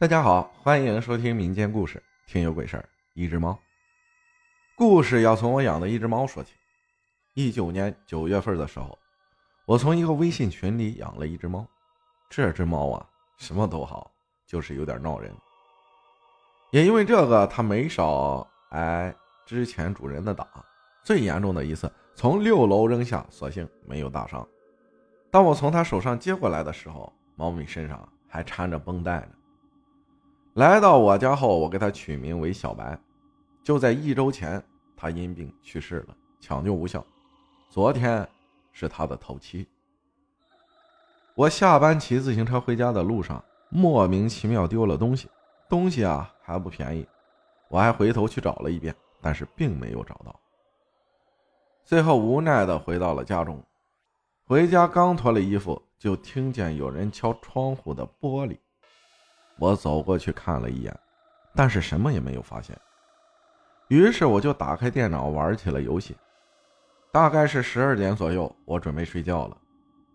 大家好，欢迎收听民间故事，听有鬼事儿。一只猫，故事要从我养的一只猫说起。一九年九月份的时候，我从一个微信群里养了一只猫。这只猫啊，什么都好，就是有点闹人。也因为这个，它没少挨之前主人的打。最严重的一次，从六楼扔下，所幸没有大伤。当我从它手上接过来的时候，猫咪身上还缠着绷带呢。来到我家后，我给他取名为小白。就在一周前，他因病去世了，抢救无效。昨天是他的头七。我下班骑自行车回家的路上，莫名其妙丢了东西，东西啊还不便宜，我还回头去找了一遍，但是并没有找到。最后无奈的回到了家中，回家刚脱了衣服，就听见有人敲窗户的玻璃。我走过去看了一眼，但是什么也没有发现。于是我就打开电脑玩起了游戏。大概是十二点左右，我准备睡觉了。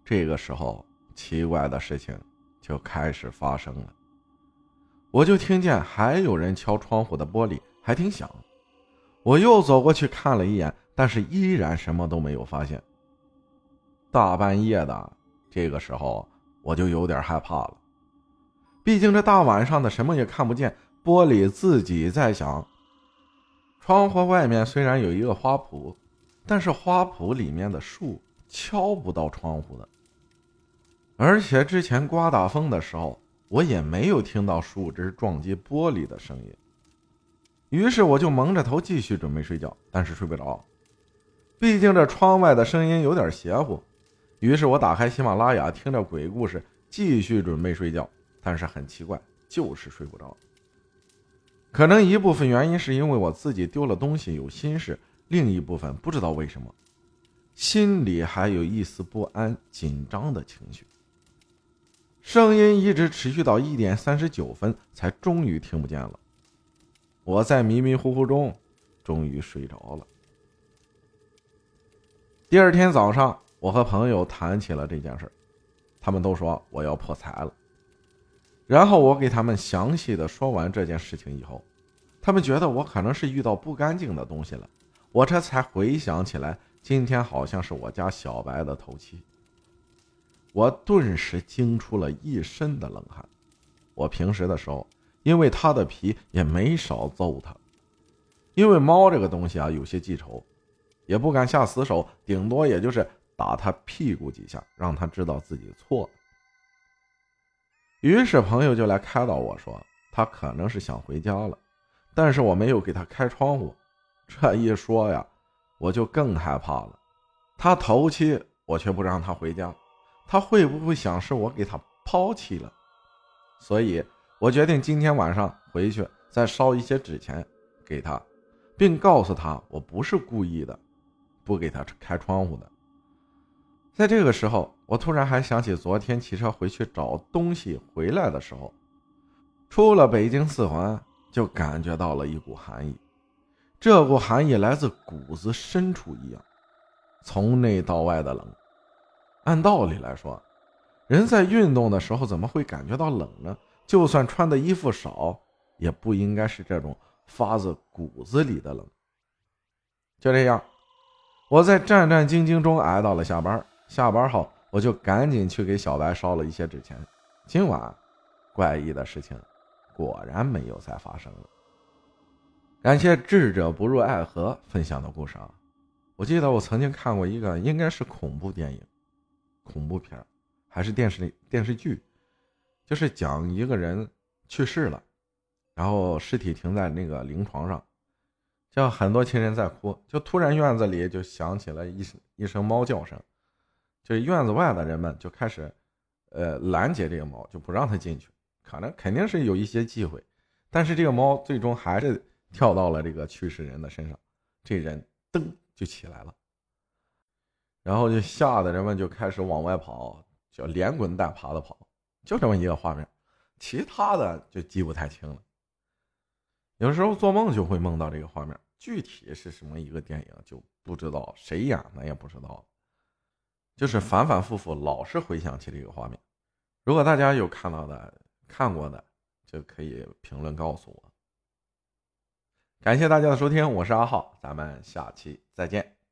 这个时候，奇怪的事情就开始发生了。我就听见还有人敲窗户的玻璃，还挺响。我又走过去看了一眼，但是依然什么都没有发现。大半夜的，这个时候我就有点害怕了。毕竟这大晚上的什么也看不见，玻璃自己在响。窗户外面虽然有一个花圃，但是花圃里面的树敲不到窗户的。而且之前刮大风的时候，我也没有听到树枝撞击玻璃的声音。于是我就蒙着头继续准备睡觉，但是睡不着，毕竟这窗外的声音有点邪乎。于是我打开喜马拉雅，听着鬼故事，继续准备睡觉。但是很奇怪，就是睡不着。可能一部分原因是因为我自己丢了东西有心事，另一部分不知道为什么，心里还有一丝不安、紧张的情绪。声音一直持续到一点三十九分，才终于听不见了。我在迷迷糊糊中，终于睡着了。第二天早上，我和朋友谈起了这件事他们都说我要破财了。然后我给他们详细的说完这件事情以后，他们觉得我可能是遇到不干净的东西了。我这才回想起来，今天好像是我家小白的头七。我顿时惊出了一身的冷汗。我平时的时候，因为他的皮也没少揍他，因为猫这个东西啊有些记仇，也不敢下死手，顶多也就是打他屁股几下，让他知道自己错了。于是朋友就来开导我说，他可能是想回家了，但是我没有给他开窗户。这一说呀，我就更害怕了。他头七，我却不让他回家，他会不会想是我给他抛弃了？所以我决定今天晚上回去再烧一些纸钱给他，并告诉他我不是故意的，不给他开窗户的。在这个时候，我突然还想起昨天骑车回去找东西回来的时候，出了北京四环就感觉到了一股寒意，这股寒意来自骨子深处一样，从内到外的冷。按道理来说，人在运动的时候怎么会感觉到冷呢？就算穿的衣服少，也不应该是这种发自骨子里的冷。就这样，我在战战兢兢中挨到了下班。下班后，我就赶紧去给小白烧了一些纸钱。今晚，怪异的事情果然没有再发生了。感谢智者不入爱河分享的故事啊！我记得我曾经看过一个，应该是恐怖电影、恐怖片还是电视电视剧，就是讲一个人去世了，然后尸体停在那个灵床上，就很多亲人在哭，就突然院子里就响起了一声一声猫叫声。就院子外的人们就开始，呃，拦截这个猫，就不让它进去。可能肯定是有一些忌讳，但是这个猫最终还是跳到了这个去世人的身上，这人噔就起来了，然后就吓得人们就开始往外跑，就连滚带爬的跑，就这么一个画面，其他的就记不太清了。有时候做梦就会梦到这个画面，具体是什么一个电影就不知道，谁演的也不知道。就是反反复复老是回想起这个画面。如果大家有看到的看过的就可以评论告诉我。感谢大家的收听我是阿浩咱们下期再见。